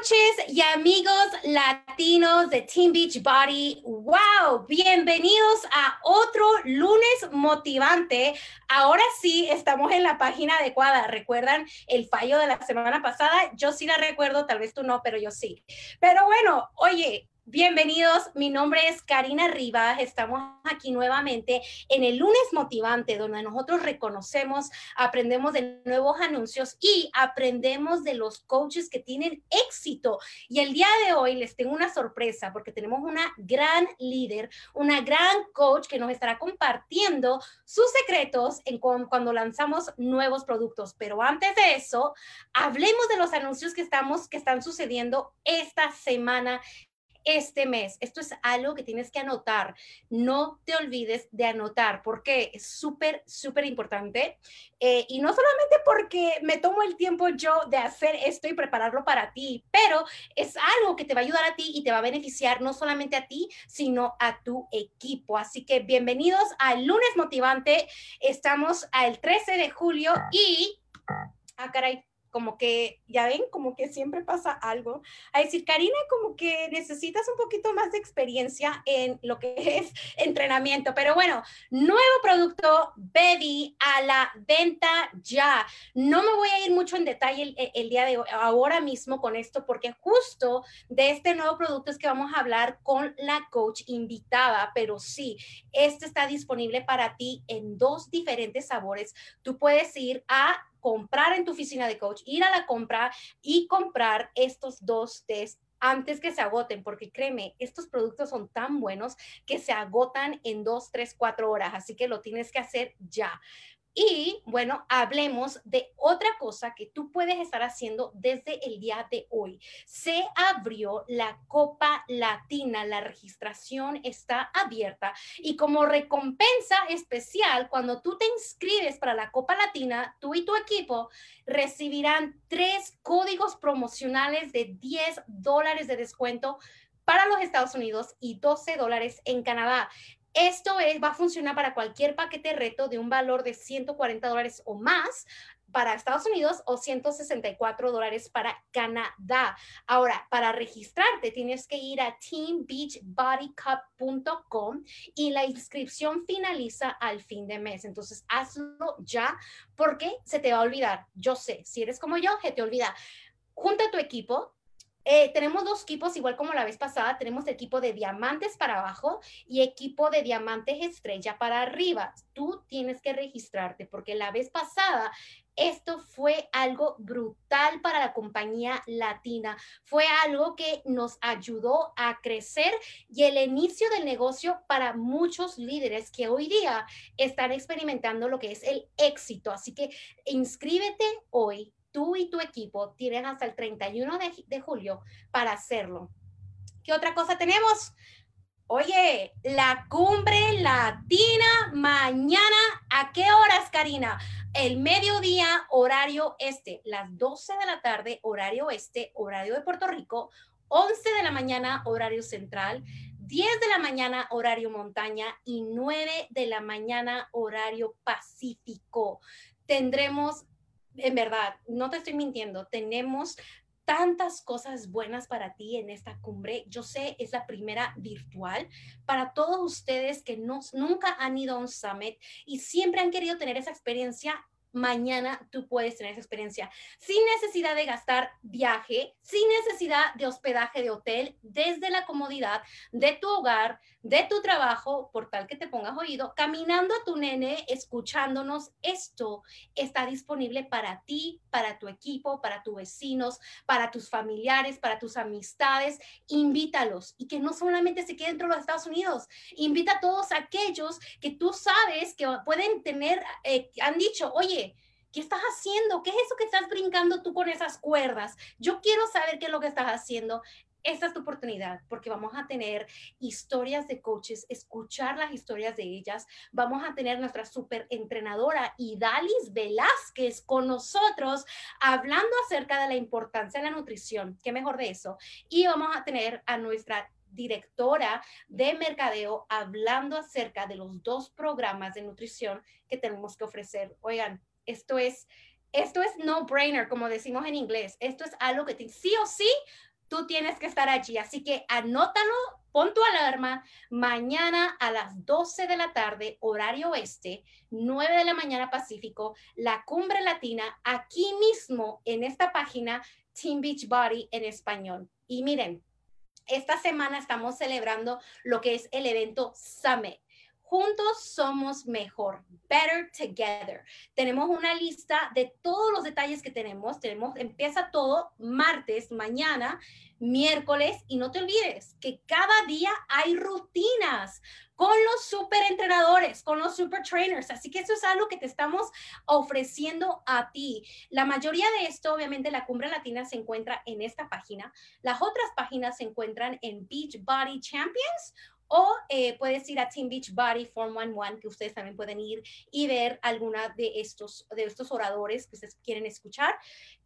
coaches y amigos latinos de Team Beach Body. ¡Wow! Bienvenidos a otro lunes motivante. Ahora sí estamos en la página adecuada. ¿Recuerdan el fallo de la semana pasada? Yo sí la recuerdo, tal vez tú no, pero yo sí. Pero bueno, oye, Bienvenidos, mi nombre es Karina Rivas, estamos aquí nuevamente en el lunes motivante donde nosotros reconocemos, aprendemos de nuevos anuncios y aprendemos de los coaches que tienen éxito. Y el día de hoy les tengo una sorpresa porque tenemos una gran líder, una gran coach que nos estará compartiendo sus secretos cuando lanzamos nuevos productos. Pero antes de eso, hablemos de los anuncios que estamos que están sucediendo esta semana este mes. Esto es algo que tienes que anotar. No te olvides de anotar porque es súper, súper importante. Eh, y no solamente porque me tomo el tiempo yo de hacer esto y prepararlo para ti, pero es algo que te va a ayudar a ti y te va a beneficiar no solamente a ti, sino a tu equipo. Así que bienvenidos al lunes motivante. Estamos al 13 de julio y... Ah, caray, como que, ya ven, como que siempre pasa algo. A decir, Karina, como que necesitas un poquito más de experiencia en lo que es entrenamiento. Pero bueno, nuevo producto, Baby, a la venta ya. No me voy a ir mucho en detalle el, día de hoy, ahora mismo con esto, porque justo de este nuevo producto es que vamos a hablar con la coach invitada. Pero sí, este está disponible para ti en dos diferentes sabores. Tú puedes ir a comprar en tu oficina de coach, ir a la compra y comprar estos dos test antes que se agoten, porque créeme, estos productos son tan buenos que se agotan en dos, tres, cuatro horas, así que lo tienes que hacer ya. Y bueno, hablemos de otra cosa que tú puedes estar haciendo desde el día de hoy. Se abrió la Copa Latina, la registración está abierta y como recompensa especial, cuando tú te inscribes para la Copa Latina, tú y tu equipo recibirán tres códigos promocionales de 10 dólares de descuento para los Estados Unidos y 12 dólares en Canadá. Esto es, va a funcionar para cualquier paquete reto de un valor de 140 dólares o más para Estados Unidos o 164 dólares para Canadá. Ahora, para registrarte tienes que ir a teambeachbodycup.com y la inscripción finaliza al fin de mes. Entonces, hazlo ya porque se te va a olvidar. Yo sé, si eres como yo, se te olvida. Junta tu equipo, eh, tenemos dos equipos, igual como la vez pasada, tenemos equipo de diamantes para abajo y equipo de diamantes estrella para arriba. Tú tienes que registrarte porque la vez pasada esto fue algo brutal para la compañía latina. Fue algo que nos ayudó a crecer y el inicio del negocio para muchos líderes que hoy día están experimentando lo que es el éxito. Así que inscríbete hoy tú y tu equipo tienen hasta el 31 de, julio para hacerlo. ¿Qué otra cosa tenemos? Oye, la cumbre latina mañana, ¿a qué horas, Karina? El mediodía, horario este, las 12 de la tarde, horario este, horario de Puerto Rico, 11 de la mañana, horario central, 10 de la mañana, horario montaña y 9 de la mañana, horario pacífico. Tendremos en verdad, no te estoy mintiendo, tenemos tantas cosas buenas para ti en esta cumbre. Yo sé, es la primera virtual. Para todos ustedes que no, nunca han ido a un summit y siempre han querido tener esa experiencia, mañana tú puedes tener esa experiencia sin necesidad de gastar viaje, sin necesidad de hospedaje de hotel, desde la comodidad de tu hogar, de tu trabajo, por tal que te pongas oído, caminando a tu nene, escuchándonos. Esto está disponible para ti, para tu equipo, para tus vecinos, para tus familiares, para tus amistades. Invítalos y que no solamente se quede dentro de los Estados Unidos, invita a todos aquellos que tú sabes que pueden tener, eh, han dicho, oye, ¿Qué estás haciendo? ¿Qué es eso que estás brincando tú con esas cuerdas? Yo quiero saber qué es lo que estás haciendo. Esta es tu oportunidad porque vamos a tener historias de coaches, escuchar las historias de ellas. Vamos a tener nuestra super entrenadora Idalis Velázquez con nosotros hablando acerca de la importancia de la nutrición. ¿Qué mejor de eso? Y vamos a tener a nuestra directora de mercadeo hablando acerca de los dos programas de nutrición que tenemos que ofrecer. Oigan, esto es, esto es no brainer, como decimos en inglés. Esto es algo que sí o sí tú tienes que estar allí. Así que anótalo, pon tu alarma mañana a las 12 de la tarde, horario oeste, 9 de la mañana Pacífico, la cumbre latina, aquí mismo en esta página, Team Beach Body en español. Y miren, esta semana estamos celebrando lo que es el evento Summit. Juntos somos mejor, better together. Tenemos una lista de todos los detalles que tenemos. Tenemos, empieza todo martes, mañana, miércoles y no te olvides que cada día hay rutinas con los super entrenadores, con los super trainers. Así que eso es algo que te estamos ofreciendo a ti. La mayoría de esto, obviamente, la cumbre latina se encuentra en esta página. Las otras páginas se encuentran en Beach Body Champions o eh, puedes ir a Team Beach Body Form 11, que ustedes también pueden ir y ver alguna de estos, de estos oradores que ustedes quieren escuchar.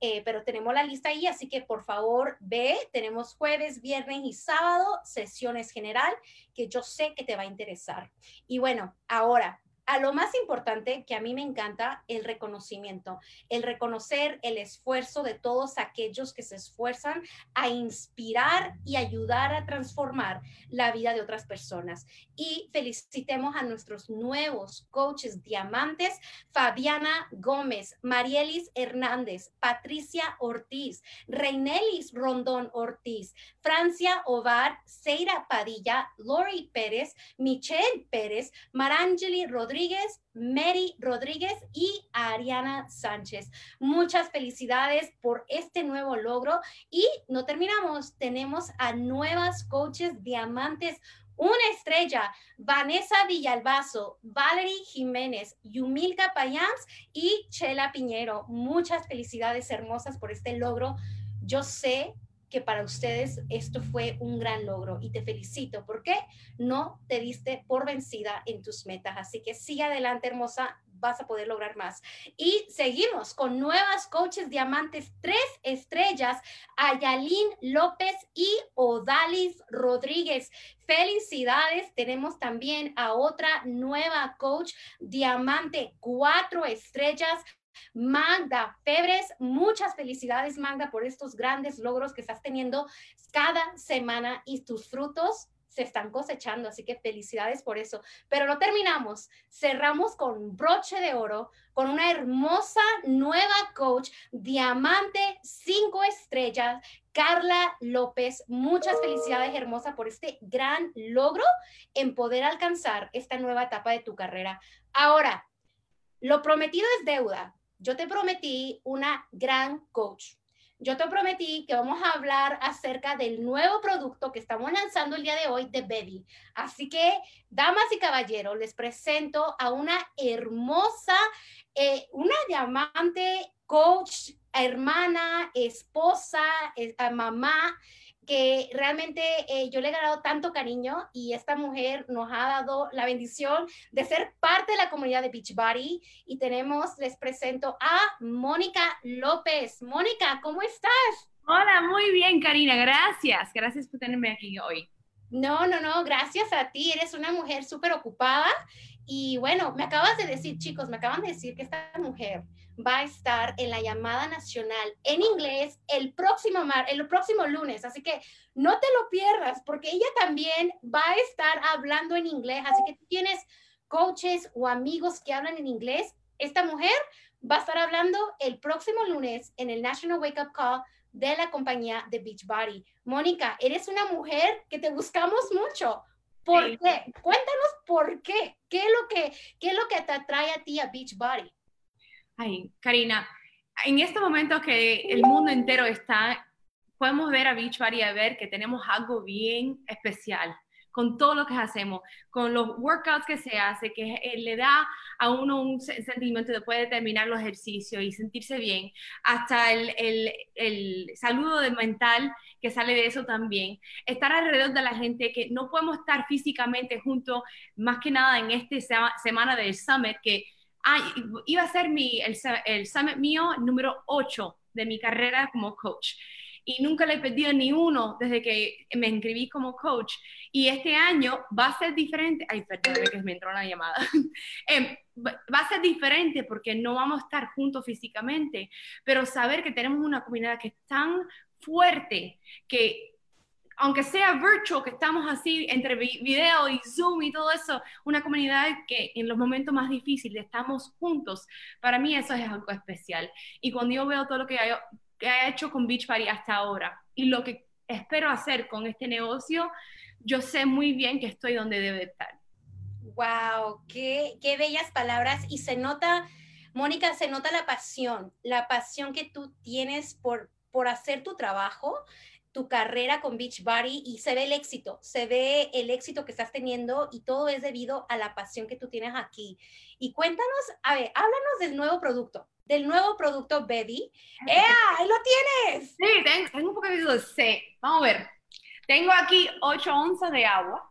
Eh, pero tenemos la lista ahí, así que por favor ve. Tenemos jueves, viernes y sábado, sesiones general, que yo sé que te va a interesar. Y bueno, ahora a lo más importante que a mí me encanta, el reconocimiento, el reconocer el esfuerzo de todos aquellos que se esfuerzan a inspirar y ayudar a transformar la vida de otras personas. Y felicitemos a nuestros nuevos coaches diamantes, Fabiana Gómez, Marielis Hernández, Patricia Ortiz, Reinelis Rondón Ortiz, Francia Ovar, Seira Padilla, Lori Pérez, Michelle Pérez, Marangeli Rodríguez, Rodríguez, Mary Rodríguez y Ariana Sánchez. Muchas felicidades por este nuevo logro y no terminamos, tenemos a nuevas coaches diamantes una estrella, Vanessa Villalbazo, Valerie Jiménez, Yumilka Payans y Chela Piñero. Muchas felicidades hermosas por este logro. Yo sé que para ustedes esto fue un gran logro y te felicito porque no te diste por vencida en tus metas. Así que sigue adelante, hermosa, vas a poder lograr más. Y seguimos con nuevas coaches diamantes, tres estrellas, Ayalín López y Odalis Rodríguez. Felicidades, tenemos también a otra nueva coach diamante, cuatro estrellas, Magda Febres, muchas felicidades Magda por estos grandes logros que estás teniendo cada semana y tus frutos se están cosechando, así que felicidades por eso. Pero no terminamos, cerramos con broche de oro, con una hermosa nueva coach, diamante, cinco estrellas, Carla López. Muchas felicidades, hermosa, por este gran logro en poder alcanzar esta nueva etapa de tu carrera. Ahora, lo prometido es deuda yo te prometí una gran coach. Yo te prometí que vamos a hablar acerca del nuevo producto que estamos lanzando el día de hoy de Baby. Así que, damas y caballeros, les presento a una hermosa, eh, una diamante coach, hermana, esposa, eh, mamá que realmente eh, yo le he ganado tanto cariño y esta mujer nos ha dado la bendición de ser parte de la comunidad de Beachbody y tenemos, les presento a Mónica López. Mónica, ¿cómo estás? Hola, muy bien, Karina, gracias. Gracias por tenerme aquí hoy. No, no, no, gracias a ti. Eres una mujer súper ocupada y bueno, me acabas de decir, chicos, me acaban de decir que esta mujer va a estar en la llamada nacional en inglés el próximo, mar, el próximo lunes. Así que no te lo pierdas porque ella también va a estar hablando en inglés. Así que tienes coaches o amigos que hablan en inglés. Esta mujer va a estar hablando el próximo lunes en el National Wake Up Call de la compañía de Beachbody. Mónica, eres una mujer que te buscamos mucho. ¿Por qué? Cuéntanos por qué. ¿Qué es lo que, qué es lo que te atrae a ti a Beachbody? Ay, Karina, en este momento que el mundo entero está, podemos ver a Beachbody y ver que tenemos algo bien especial con todo lo que hacemos, con los workouts que se hace, que le da a uno un sentimiento de poder terminar los ejercicios y sentirse bien, hasta el, el, el saludo de mental que sale de eso también, estar alrededor de la gente que no podemos estar físicamente juntos, más que nada en esta semana del Summit, que iba a ser mi, el, el Summit mío número 8 de mi carrera como coach y nunca le he perdido ni uno desde que me inscribí como coach. Y este año va a ser diferente. Ay, perdón, que me entró una llamada. Em, va a ser diferente porque no vamos a estar juntos físicamente, pero saber que tenemos una comunidad que es tan fuerte que aunque sea virtual, que estamos así entre video y Zoom y todo eso, una comunidad que en los momentos más difíciles estamos juntos, para mí eso es algo especial. Y cuando yo veo todo lo que he, que he hecho con Beachbody hasta ahora y lo que espero hacer con este negocio, yo sé muy bien que estoy donde debe estar. Wow, qué, qué bellas palabras y se nota, Mónica, se nota la pasión, la pasión que tú tienes por, por hacer tu trabajo, tu carrera con Beachbody y se ve el éxito, se ve el éxito que estás teniendo y todo es debido a la pasión que tú tienes aquí. Y cuéntanos, a ver, háblanos del nuevo producto, del nuevo producto Baby. ¡Ea! ¡Ahí lo tienes! Sí, tengo, un poquito de C. Vamos a ver. Tengo aquí 8 onzas de agua.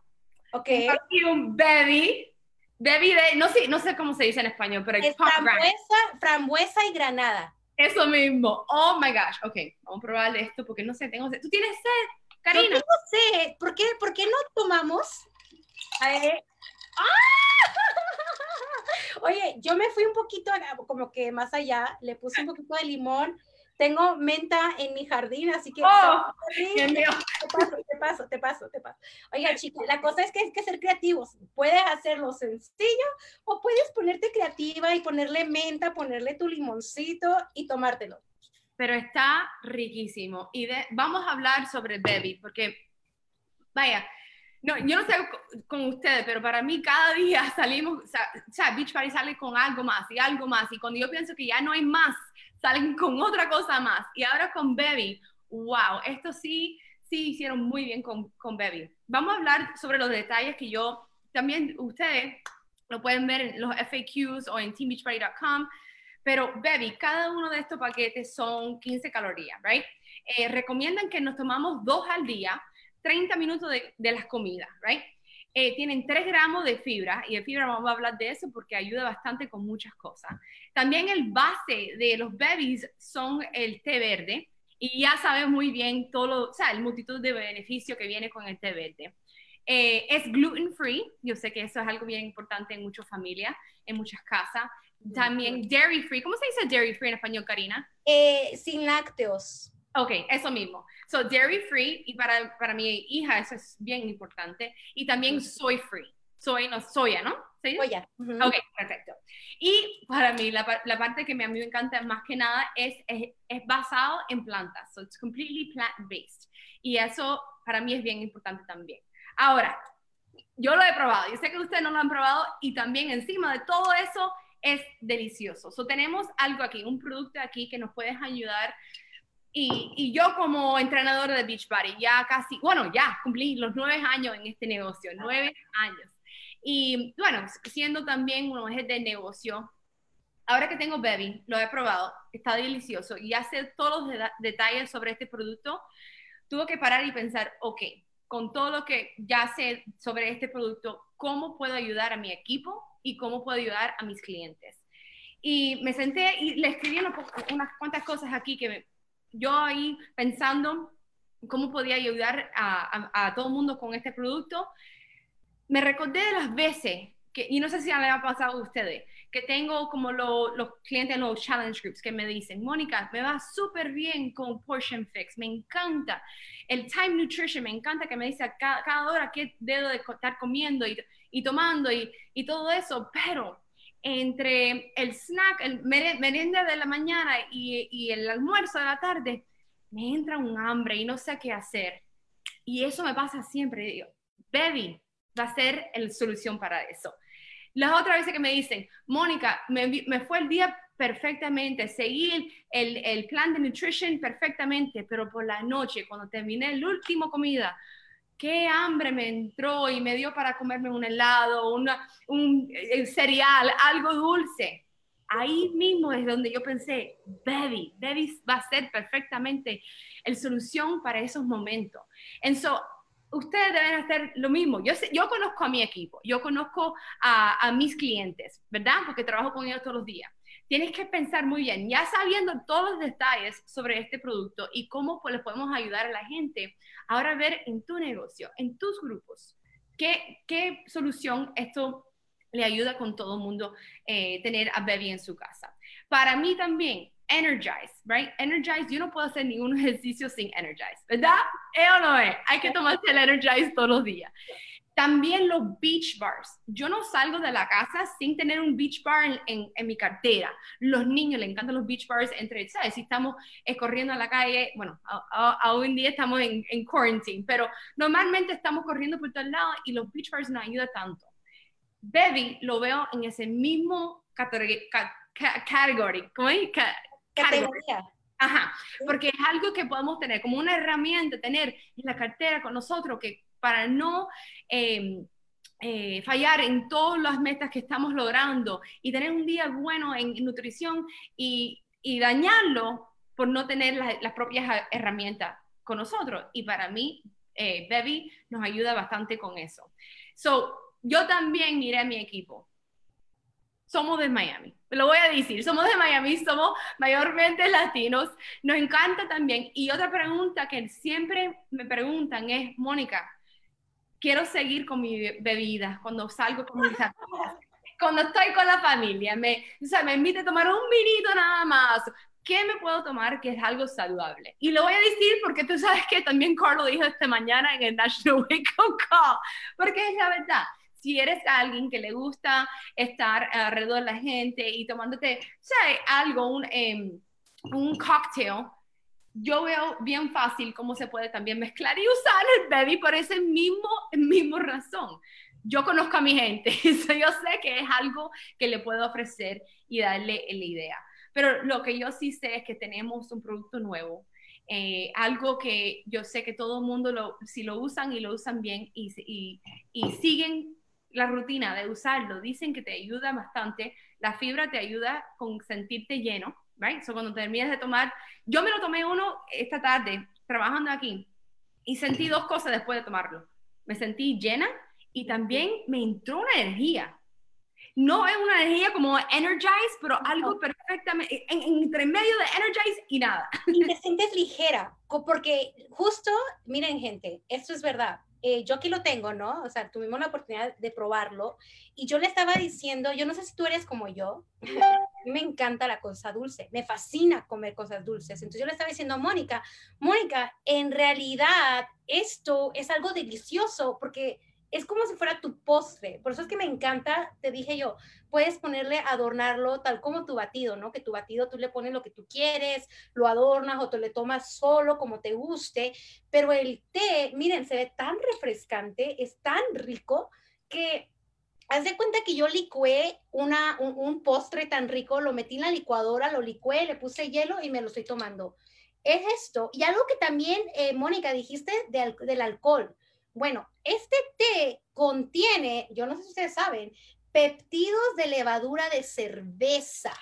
Ok. Tengo aquí un Baby. Baby de, no sé, no sé cómo se dice en español, pero es frambuesa, frambuesa y granada. Eso mismo. Oh my gosh. Ok, vamos a probar esto porque no sé, tengo sed. ¿Tú tienes sed, Karina? Yo tengo sed. ¿Por qué, ¿Por qué no tomamos? ¡Ah! Oye, yo me fui un poquito como que más allá, le puse un poquito de limón, tengo menta en mi jardín, así que... Oh, te paso, te paso, te paso, te paso. Oiga, chicos, la cosa es que hay que ser creativos. Puedes hacerlo sencillo o puedes ponerte creativa y ponerle menta, ponerle tu limoncito y tomártelo. Pero está riquísimo. Y vamos a hablar sobre Baby, porque, vaya, no, yo no sé con ustedes, pero para mí cada día salimos, o sea, Beach Party sale con algo más y algo más. Y cuando yo pienso que ya no hay más, salen con otra cosa más. Y ahora con Baby, wow, esto sí, sí hicieron muy bien con, con Baby. Vamos a hablar sobre los detalles que yo, también ustedes lo pueden ver en los FAQs o en teambeachparty.com. Pero, Baby, cada uno de estos paquetes son 15 calorías, ¿right? Eh, recomiendan que nos tomamos dos al día, 30 minutos de, de las comidas, ¿right? Eh, tienen 3 gramos de fibra y de fibra vamos a hablar de eso porque ayuda bastante con muchas cosas. También el base de los babies son el té verde y ya sabes muy bien todo lo, o sea, el multitud de beneficios que viene con el té verde. Eh, es gluten free, yo sé que eso es algo bien importante en muchas familias, en muchas casas. También dairy free, ¿cómo se dice dairy free en español, Karina? Eh, sin lácteos. Ok, eso mismo. So, dairy free, y para, para mi hija eso es bien importante. Y también soy free. Soy, no, soya, ¿no? Soya. Ok, perfecto. Y para mí, la, la, parte que a mí me encanta más que nada es, es, es basado en plantas. So, it's completely plant-based. Y eso para mí es bien importante también. Ahora, yo lo he probado. Yo sé que ustedes no lo han probado y también encima de todo eso es delicioso. So, tenemos algo aquí, un producto aquí que nos puede ayudar y, yo como entrenadora de Beachbody, ya casi, bueno, ya cumplí los nueve años en este negocio, nueve años. Y bueno, siendo también un eje de negocio, ahora que tengo Baby, lo he probado, está delicioso y hace todos los detalles sobre este producto, tuve que parar y pensar, ok, con todo lo que ya sé sobre este producto, ¿cómo puedo ayudar a mi equipo y cómo puedo ayudar a mis clientes? Y me senté y le escribí unas cuantas cosas aquí que me, yo ahí pensando cómo podía ayudar a, todo el mundo con este producto, me recordé de las veces, que, y no sé si le ha pasado a ustedes, que tengo como los clientes en los challenge groups que me dicen, Mónica, me va súper bien con Portion Fix, me encanta. El Time Nutrition, me encanta que me dice cada, cada hora qué debo de estar comiendo y, y tomando y, y todo eso, pero entre el snack, el merienda de la mañana y, el almuerzo de la tarde, me entra un hambre y no sé qué hacer. Y eso me pasa siempre. Digo, baby, va a ser la solución para eso. Las otras veces que me dicen, Mónica, me, fue el día perfectamente, seguí el, el, plan de nutrition perfectamente, pero por la noche, cuando terminé la última comida, qué hambre me entró y me dio para comerme un helado, una, un eh, cereal, algo dulce. Ahí mismo es donde yo pensé, Baby, Baby va a ser perfectamente el solución para esos momentos. Entonces, ustedes deben hacer lo mismo. Yo, yo conozco a mi equipo, yo conozco a, a mis clientes, ¿verdad? Porque trabajo con ellos todos los días tienes que pensar muy bien, ya sabiendo todos los detalles sobre este producto y cómo le podemos ayudar a la gente, ahora ver en tu negocio, en tus grupos, qué, qué solución esto le ayuda con todo el mundo eh, tener a Baby en su casa. Para mí también, Energize, right? Energize, yo no puedo hacer ningún ejercicio sin Energize, ¿verdad? ¿Eh o no es? Hay que tomarse el Energize todos los días. También los beach bars. Yo no salgo de la casa sin tener un beach bar en, en, mi cartera. Los niños les encantan los beach bars entre, ¿sabes? Si estamos eh, corriendo a la calle, bueno, hoy en día estamos en, en quarantine, pero normalmente estamos corriendo por todos lados y los beach bars nos ayudan tanto. Baby lo veo en ese mismo category, ¿cómo es? Categoría. Ajá, porque es algo que podemos tener como una herramienta, tener en la cartera con nosotros que para no em, eh, fallar en todas las metas que estamos logrando y tener un día bueno en, nutrición y, dañarlo por no tener las propias herramientas con nosotros. Y para mí, eh, Baby nos ayuda bastante con eso. So, yo también miré a mi equipo. Somos de Miami, lo voy a decir, somos de Miami, somos mayormente latinos, nos encanta también. Y otra pregunta que siempre me preguntan es, Mónica, quiero seguir con mi bebida cuando salgo con mis amigas, cuando estoy con la familia, me, o sea, me invite a tomar un vinito nada más. ¿Qué me puedo tomar que es algo saludable? Y lo voy a decir porque tú sabes que también Carlos dijo esta mañana en el National Wake Up Call, porque es la verdad si eres alguien que le gusta estar alrededor de la gente y tomándote, ¿sabes? Algo, un, em, un cocktail, yo veo bien fácil cómo se puede también mezclar y usar el baby por ese mismo, mismo razón. Yo conozco a mi gente, yo sé que es algo que le puedo ofrecer y darle la idea. Pero lo que yo sí sé es que tenemos un producto nuevo, eh, algo que yo sé que todo el mundo, lo, si lo usan y lo usan bien y, siguen la rutina de usarlo, dicen que te ayuda bastante, la fibra te ayuda con sentirte lleno, right? So cuando terminas de tomar, yo me lo tomé uno esta tarde, trabajando aquí, y sentí dos cosas después de tomarlo. Me sentí llena y también me entró una energía. No es una energía como energize, pero algo perfectamente entre medio de energize y nada. Y te sientes ligera, porque justo, miren gente, esto es verdad. Eh, yo aquí lo tengo, ¿no? O sea, tuvimos la oportunidad de probarlo y yo le estaba diciendo, yo no sé si tú eres como yo, me encanta la cosa dulce, me fascina comer cosas dulces. Entonces yo le estaba diciendo a Mónica, Mónica, en realidad esto es algo delicioso porque es como si fuera tu postre. Por eso es que me encanta, te dije yo, puedes ponerle, adornarlo tal como tu batido, ¿no? Que tu batido tú le pones lo que tú quieres, lo adornas o te lo tomas solo como te guste. Pero el té, miren, se ve tan refrescante, es tan rico que haz de cuenta que yo licué una, un, postre tan rico, lo metí en la licuadora, lo licué, le puse hielo y me lo estoy tomando. Es esto. Y algo que también, eh, Mónica, dijiste del alcohol. Bueno, este té contiene, yo no sé si ustedes saben, peptidos de levadura de cerveza.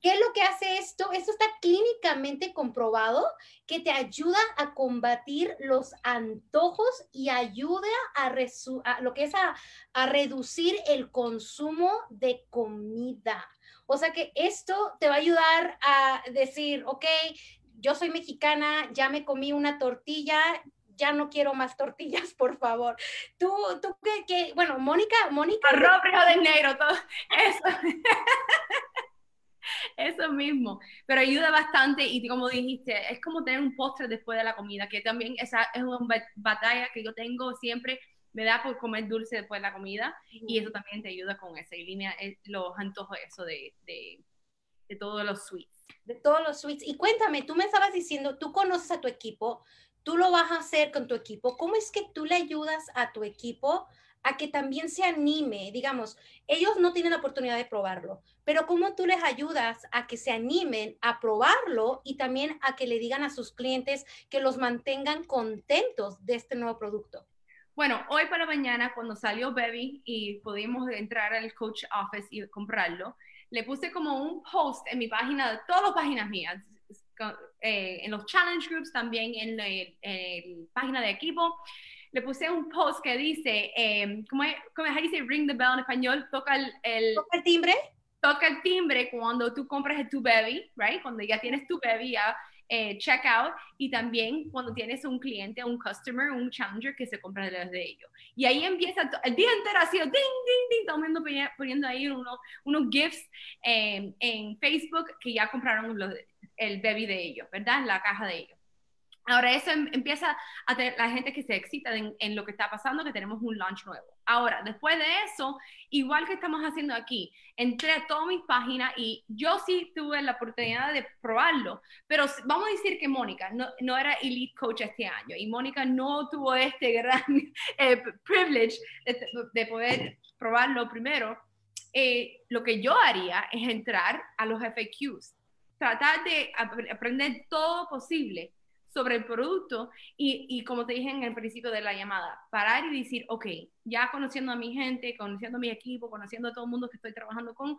¿Qué es lo que hace esto? Esto está clínicamente comprobado que te ayuda a combatir los antojos y ayuda a, lo que es a, a, reducir el consumo de comida. O sea que esto te va a ayudar a decir, ok, yo soy mexicana, ya me comí una tortilla, ya no quiero más tortillas, por favor. Tú, tú que, bueno, Mónica, Mónica. Arroz, de negro, todo eso. Eso mismo, pero ayuda bastante y como dijiste, es como tener un postre después de la comida, que también esa es una batalla que yo tengo siempre, me da por comer dulce después de la comida y eso también te ayuda con esa línea, eh, los antojos, eso de, de, de todos los sweets. De todos los sweets. Y cuéntame, tú me estabas diciendo, tú conoces a tu equipo, tú lo vas a hacer con tu equipo, ¿cómo es que tú le ayudas a tu equipo a que también se anime? Digamos, ellos no tienen la oportunidad de probarlo, pero ¿cómo tú les ayudas a que se animen a probarlo y también a que le digan a sus clientes que los mantengan contentos de este nuevo producto? Bueno, hoy para mañana, cuando salió Baby y pudimos entrar al coach office y comprarlo, le puse como un post en mi página, de todas las páginas mías, eh, en los challenge groups, también en la página de equipo. Le puse un post que dice, eh, ¿cómo, es, ¿cómo es? dice ring the bell en español? Toca el, el, ¿Toca el timbre? Toca el timbre cuando tú compras tu baby, right? Cuando ya tienes tu baby, ya eh, checkout y también cuando tienes un cliente, un customer, un challenger que se compra de ellos. Y ahí empieza el día entero sido ding, ding, ding, todo poniendo ahí unos, unos GIFs eh, en Facebook que ya compraron el baby de ellos, ¿verdad? La caja de ellos. Ahora eso em, empieza a tener la gente que se excita en, lo que está pasando, que tenemos un launch nuevo. Ahora, después de eso, igual que estamos haciendo aquí, entré a todas mis páginas y yo sí tuve la oportunidad de probarlo, pero vamos a decir que Mónica no, no era elite coach este año y Mónica no tuvo este gran eh, privilege de, poder probarlo primero. Eh, lo que yo haría es entrar a los FAQs, tratar de aprender todo posible sobre el producto y, y, como te dije en el principio de la llamada, parar y decir, ok, ya conociendo a mi gente, conociendo a mi equipo, conociendo a todo el mundo que estoy trabajando con,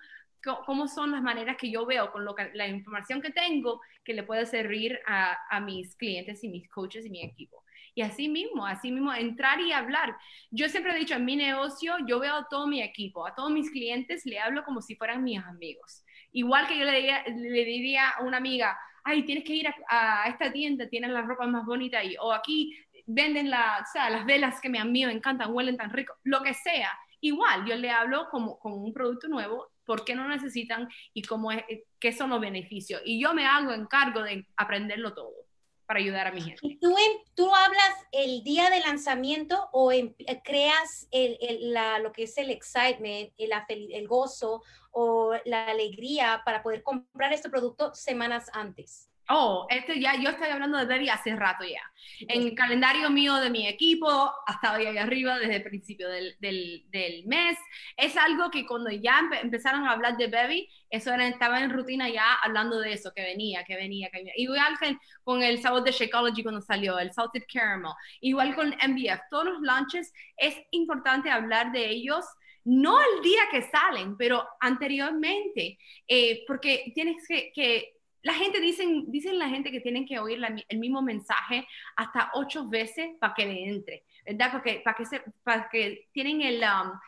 cómo son las maneras que yo veo con lo que, la información que tengo que le puede servir a, a mis clientes y mis coaches y mi equipo. Y así mismo, así mismo, entrar y hablar. Yo siempre he dicho, en mi negocio, yo veo a todo mi equipo, a todos mis clientes, le hablo como si fueran mis amigos. Igual que yo le diría, le diría a una amiga, ay, tienes que ir a, esta tienda, tienen las ropas más bonitas ahí, o aquí venden la, o sea, las velas que me, a mí me encantan, huelen tan rico, lo que sea. Igual, yo le hablo como, como un producto nuevo, por qué no necesitan y cómo es, qué son los beneficios. Y yo me hago encargo de aprenderlo todo para ayudar a mi gente. ¿Y tú, tú hablas el día de lanzamiento o eh, creas el, la, lo que es el excitement, el, el gozo o la alegría para poder comprar este producto semanas antes? Oh, este ya, yo estoy hablando de Baby hace rato ya. En el calendario mío de mi equipo, hasta ahí arriba desde el principio del, del, del, mes. Es algo que cuando ya empezaron a hablar de Baby, eso era, estaba en rutina ya hablando de eso, que venía, que venía, que venía. Igual que con el sabor de Shakeology cuando salió, el Salted Caramel. Igual con MBF. Todos los launches es importante hablar de ellos no el día que salen, pero anteriormente, eh, porque tienes que, que la gente dicen, dicen la gente que tienen que oír el mismo mensaje hasta ocho veces para que le entre, ¿verdad? Porque, para que, se, para que tienen el, um,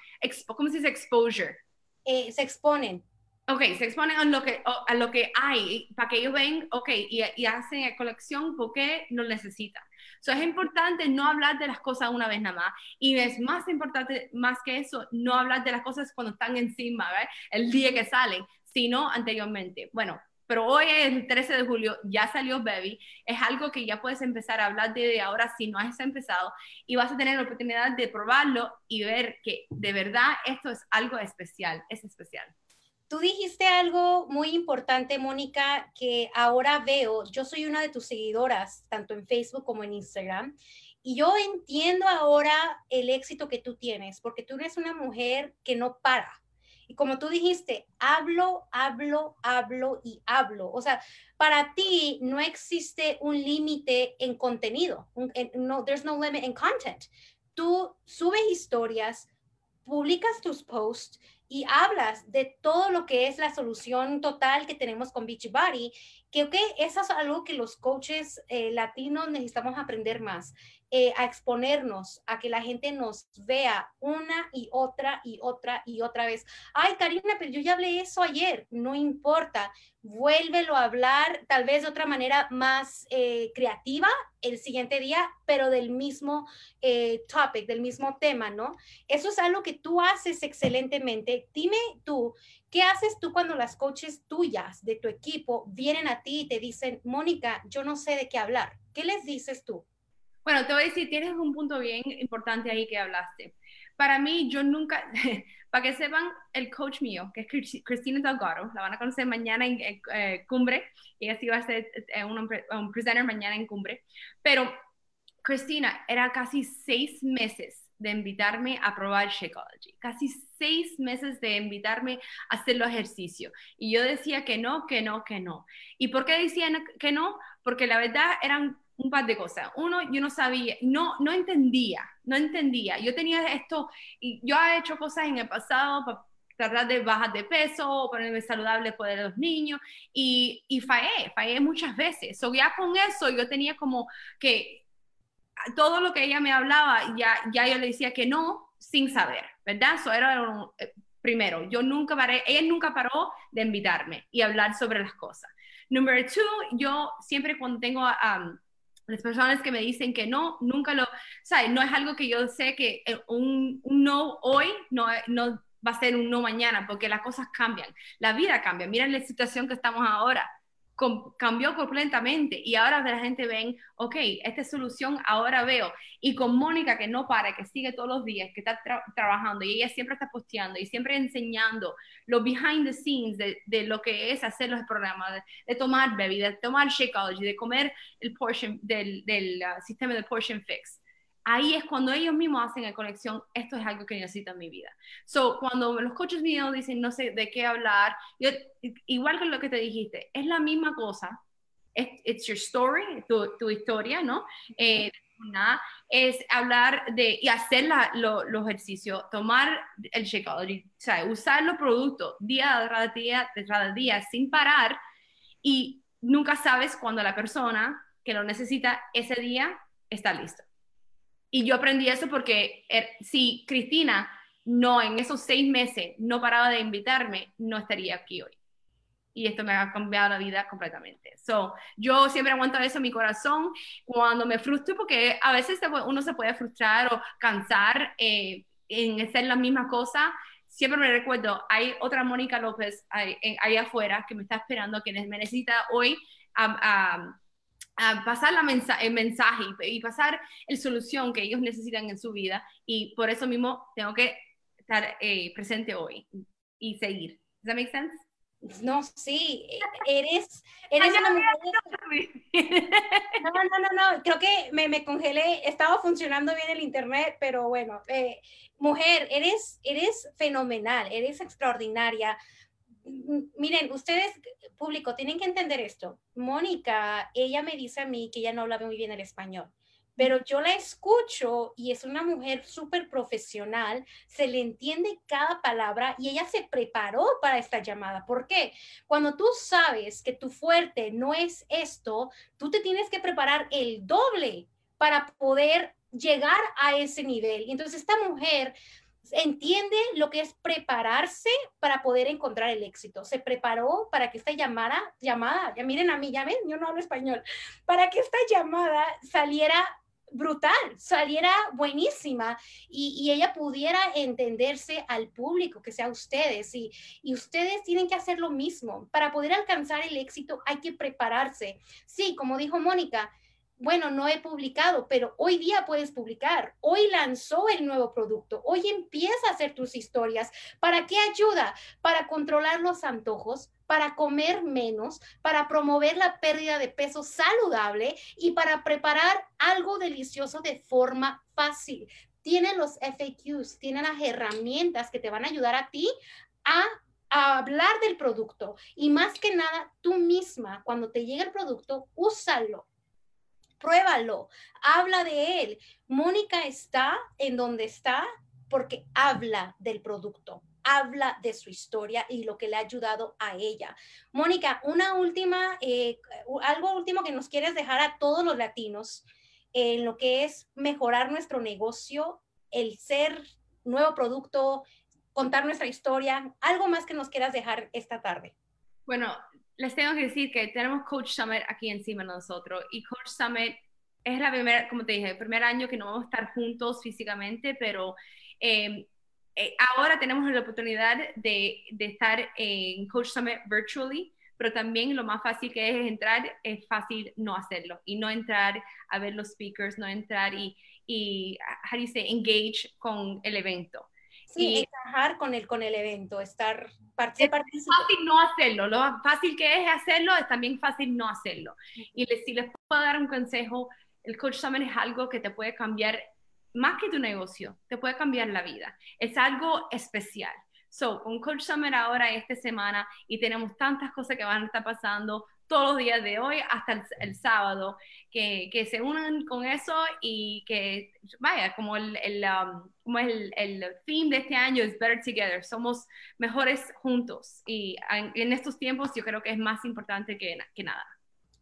¿cómo se dice? Exposure. Eh, se exponen. Ok, se exponen a lo que, a lo que hay, para que ellos ven, ok, y, y hacen colección porque lo necesitan. So, es importante no hablar de las cosas una vez nada más. Y es más importante, más que eso, no hablar de las cosas cuando están encima, ¿verdad? El día que salen, sino anteriormente. Bueno, pero hoy es el 13 de julio, ya salió Baby, es algo que ya puedes empezar a hablar de ahora si no has empezado y vas a tener la oportunidad de probarlo y ver que de verdad esto es algo especial, es especial. Tú dijiste algo muy importante, Mónica, que ahora veo, yo soy una de tus seguidoras, tanto en Facebook como en Instagram, y yo entiendo ahora el éxito que tú tienes, porque tú eres una mujer que no para y como tú dijiste, hablo, hablo, hablo y hablo. O sea, para ti no existe un límite en contenido. No, there's no limit in content. Tú subes historias, publicas tus posts y hablas de todo lo que es la solución total que tenemos con Beachbody, que eso es algo que los coaches eh, latinos necesitamos aprender más. Eh, a exponernos, a que la gente nos vea una y otra y otra y otra vez. Ay, Karina, pero yo ya hablé eso ayer, no importa, vuélvelo a hablar tal vez de otra manera más eh, creativa el siguiente día, pero del mismo eh, topic, del mismo tema, ¿no? Eso es algo que tú haces excelentemente. Dime tú, ¿qué haces tú cuando las coaches tuyas de tu equipo vienen a ti y te dicen, Mónica, yo no sé de qué hablar? ¿Qué les dices tú? Bueno, te voy a decir, tienes un punto bien importante ahí que hablaste. Para mí, yo nunca, para que sepan, el coach mío, que es Cristina Delgado, la van a conocer mañana en eh, Cumbre, y así va a ser eh, un, un presenter mañana en Cumbre, pero Cristina era casi seis meses de invitarme a probar Shakeology, casi seis meses de invitarme a hacer los ejercicios. Y yo decía que no, que no, que no. ¿Y por qué decía que no? Porque la verdad eran un par de cosas. Uno, yo no sabía, no, no entendía, no entendía. Yo tenía esto, y yo he hecho cosas en el pasado para tratar de bajar de peso, ponerme saludable por los niños, y, y fallé, fallé muchas veces. So, ya con eso yo tenía como que todo lo que ella me hablaba, ya, ya yo le decía que no, sin saber, ¿verdad? Eso era eh, primero, yo nunca paré, ella nunca paró de invitarme y hablar sobre las cosas. Número dos, yo siempre cuando tengo a las personas que me dicen que no, nunca lo, ¿sabes? No es algo que yo sé que eh, un, un no hoy no, no va a ser un no mañana, porque las cosas cambian, la vida cambia. Miren la situación que estamos ahora cambió completamente y ahora la gente ven, ok, esta solución ahora veo. Y con Mónica que no para, que sigue todos los días, que está trabajando y ella siempre está posteando y siempre enseñando lo behind the scenes de, lo que es hacer los programas, de, tomar bebidas, de tomar Shakeology, de comer el portion del, del uh, sistema de portion fix ahí es cuando ellos mismos hacen la conexión, esto es algo que necesito en mi vida. So, cuando los coaches míos dicen no sé de qué hablar, igual que lo que te dijiste, es la misma cosa, it's your story, tu, tu historia, ¿no? Eh, es hablar de y hacer los ejercicios, tomar el Shakeology, o sea, usar los productos día tras día, tras día, sin parar y nunca sabes cuando la persona que lo necesita ese día está lista. Y yo aprendí eso porque er, si Cristina no en esos seis meses no paraba de invitarme, no estaría aquí hoy. Y esto me ha cambiado la vida completamente. So, yo siempre aguanto eso en mi corazón cuando me frustro, porque a veces uno se puede frustrar o cansar eh, en hacer la misma cosa. Siempre me recuerdo, hay otra Mónica López ahí, ahí afuera que me está esperando, que me necesita hoy a pasar la el mensaje y, pasar la solución que ellos necesitan en su vida y por eso mismo tengo que estar eh, presente hoy y seguir. ¿Does that make sense? No, sí, eres, eres una mujer. No, no, no, no, creo que me, me, congelé, estaba funcionando bien el internet, pero bueno, eh, mujer, eres, eres fenomenal, eres extraordinaria miren, ustedes, público, tienen que entender esto. Mónica, ella me dice a mí que ella no habla muy bien el español, pero yo la escucho y es una mujer súper profesional, se le entiende cada palabra y ella se preparó para esta llamada. ¿Por qué? Cuando tú sabes que tu fuerte no es esto, tú te tienes que preparar el doble para poder llegar a ese nivel. Entonces esta mujer entiende lo que es prepararse para poder encontrar el éxito. Se preparó para que esta llamada, llamada, ya miren a mí, ya ven, yo no hablo español, para que esta llamada saliera brutal, saliera buenísima y, y, ella pudiera entenderse al público, que sea ustedes. Y, y ustedes tienen que hacer lo mismo. Para poder alcanzar el éxito hay que prepararse. Sí, como dijo Mónica, bueno, no he publicado, pero hoy día puedes publicar. Hoy lanzó el nuevo producto. Hoy empieza a hacer tus historias. ¿Para qué ayuda? Para controlar los antojos, para comer menos, para promover la pérdida de peso saludable y para preparar algo delicioso de forma fácil. Tienen los FAQs, tienen las herramientas que te van a ayudar a ti a a hablar del producto y más que nada tú misma cuando te llegue el producto úsalo pruébalo, habla de él. Mónica está en donde está porque habla del producto, habla de su historia y lo que le ha ayudado a ella. Mónica, una última, eh, algo último que nos quieres dejar a todos los latinos en lo que es mejorar nuestro negocio, el ser nuevo producto, contar nuestra historia, algo más que nos quieras dejar esta tarde. Bueno, les tengo que decir que tenemos Coach Summit aquí encima de nosotros y Coach Summit es la primera, como te dije, el primer año que no vamos a estar juntos físicamente, pero em, eh, ahora tenemos la oportunidad de, estar en Coach Summit virtually, pero también lo más fácil que es entrar, es fácil no hacerlo y no entrar a ver los speakers, no entrar y, y how do you say, engage con el evento. Sí, y, encajar con el, con el evento, estar es fácil no hacerlo, lo fácil que es hacerlo es también fácil no hacerlo. Y si les puedo dar un consejo, el Coach Summit es algo que te puede cambiar más que tu negocio, te puede cambiar la vida. Es algo especial. So, con Coach Summit ahora esta semana y tenemos tantas cosas que van a estar pasando todos los días de hoy hasta el, sábado, que, que, se unan con eso y que, vaya, como el, el um, como el, el theme de este año es Better Together, somos mejores juntos y en, en estos tiempos yo creo que es más importante que, que nada.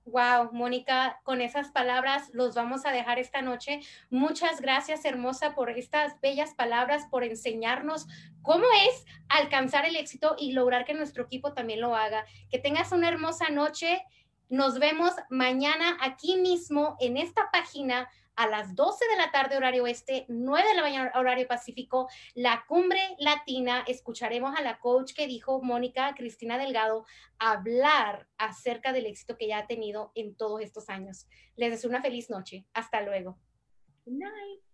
Wow, Mónica, con esas palabras los vamos a dejar esta noche. Muchas gracias, hermosa, por estas bellas palabras, por enseñarnos cómo es alcanzar el éxito y lograr que nuestro equipo también lo haga. Que tengas una hermosa noche Nos vemos mañana aquí mismo en esta página a las 12 de la tarde horario oeste, 9 de la mañana horario pacífico, la cumbre latina. Escucharemos a la coach que dijo Mónica Cristina Delgado hablar acerca del éxito que ya ha tenido en todos estos años. Les deseo una feliz noche. Hasta luego. Good night.